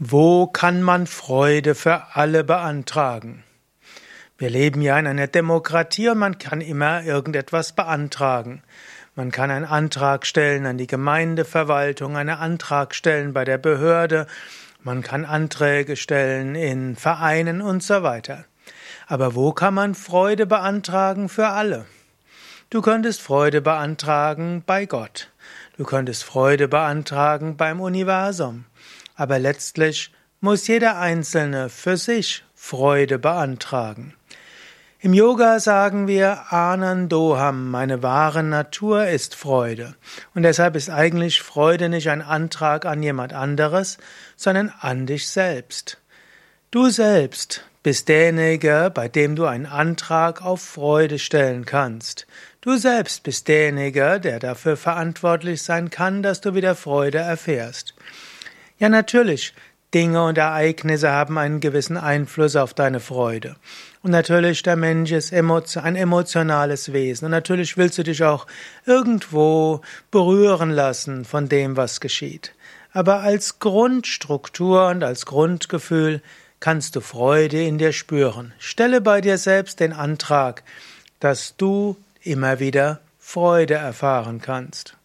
Wo kann man Freude für alle beantragen? Wir leben ja in einer Demokratie und man kann immer irgendetwas beantragen. Man kann einen Antrag stellen an die Gemeindeverwaltung, einen Antrag stellen bei der Behörde, man kann Anträge stellen in Vereinen und so weiter. Aber wo kann man Freude beantragen für alle? Du könntest Freude beantragen bei Gott. Du könntest Freude beantragen beim Universum. Aber letztlich muss jeder Einzelne für sich Freude beantragen. Im Yoga sagen wir Anandoham, meine wahre Natur ist Freude. Und deshalb ist eigentlich Freude nicht ein Antrag an jemand anderes, sondern an dich selbst. Du selbst bist derjenige, bei dem du einen Antrag auf Freude stellen kannst. Du selbst bist derjenige, der dafür verantwortlich sein kann, dass du wieder Freude erfährst. Ja, natürlich, Dinge und Ereignisse haben einen gewissen Einfluss auf deine Freude. Und natürlich, der Mensch ist ein emotionales Wesen. Und natürlich willst du dich auch irgendwo berühren lassen von dem, was geschieht. Aber als Grundstruktur und als Grundgefühl kannst du Freude in dir spüren. Stelle bei dir selbst den Antrag, dass du immer wieder Freude erfahren kannst.